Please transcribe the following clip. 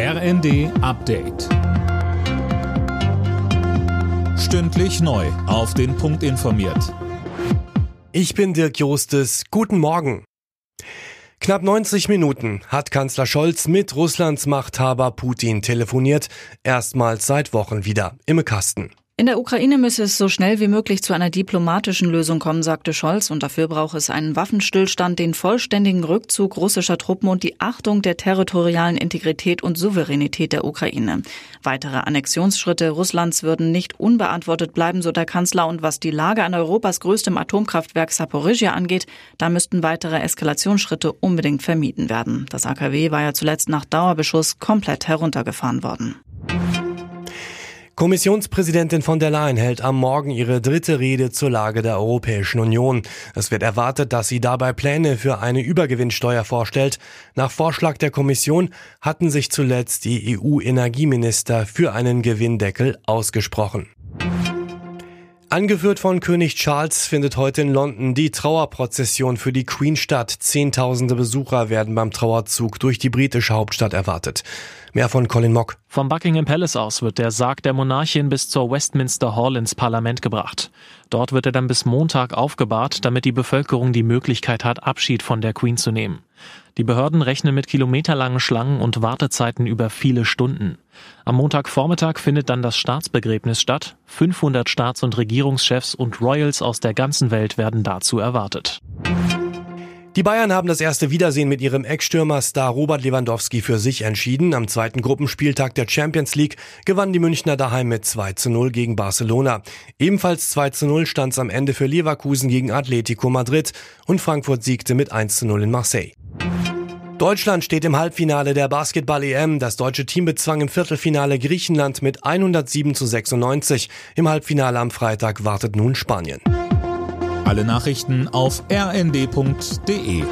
RND Update. Stündlich neu. Auf den Punkt informiert. Ich bin Dirk Jostes. Guten Morgen. Knapp 90 Minuten hat Kanzler Scholz mit Russlands Machthaber Putin telefoniert. Erstmals seit Wochen wieder im Kasten. In der Ukraine müsse es so schnell wie möglich zu einer diplomatischen Lösung kommen, sagte Scholz, und dafür brauche es einen Waffenstillstand, den vollständigen Rückzug russischer Truppen und die Achtung der territorialen Integrität und Souveränität der Ukraine. Weitere Annexionsschritte Russlands würden nicht unbeantwortet bleiben, so der Kanzler, und was die Lage an Europas größtem Atomkraftwerk Saporizhia angeht, da müssten weitere Eskalationsschritte unbedingt vermieden werden. Das AKW war ja zuletzt nach Dauerbeschuss komplett heruntergefahren worden. Kommissionspräsidentin von der Leyen hält am Morgen ihre dritte Rede zur Lage der Europäischen Union. Es wird erwartet, dass sie dabei Pläne für eine Übergewinnsteuer vorstellt. Nach Vorschlag der Kommission hatten sich zuletzt die EU-Energieminister für einen Gewinndeckel ausgesprochen. Angeführt von König Charles findet heute in London die Trauerprozession für die Queen statt. Zehntausende Besucher werden beim Trauerzug durch die britische Hauptstadt erwartet. Mehr von Colin Mock. Vom Buckingham Palace aus wird der Sarg der Monarchin bis zur Westminster Hall ins Parlament gebracht. Dort wird er dann bis Montag aufgebahrt, damit die Bevölkerung die Möglichkeit hat, Abschied von der Queen zu nehmen. Die Behörden rechnen mit kilometerlangen Schlangen und Wartezeiten über viele Stunden. Am Montagvormittag findet dann das Staatsbegräbnis statt. 500 Staats- und Regierungschefs und Royals aus der ganzen Welt werden dazu erwartet. Die Bayern haben das erste Wiedersehen mit ihrem Ex-Stürmer-Star Robert Lewandowski für sich entschieden. Am zweiten Gruppenspieltag der Champions League gewannen die Münchner daheim mit 2 zu 0 gegen Barcelona. Ebenfalls 2 zu 0 stand es am Ende für Leverkusen gegen Atletico Madrid und Frankfurt siegte mit 1 zu 0 in Marseille. Deutschland steht im Halbfinale der Basketball-EM. Das deutsche Team bezwang im Viertelfinale Griechenland mit 107 zu 96. Im Halbfinale am Freitag wartet nun Spanien. Alle Nachrichten auf rnd.de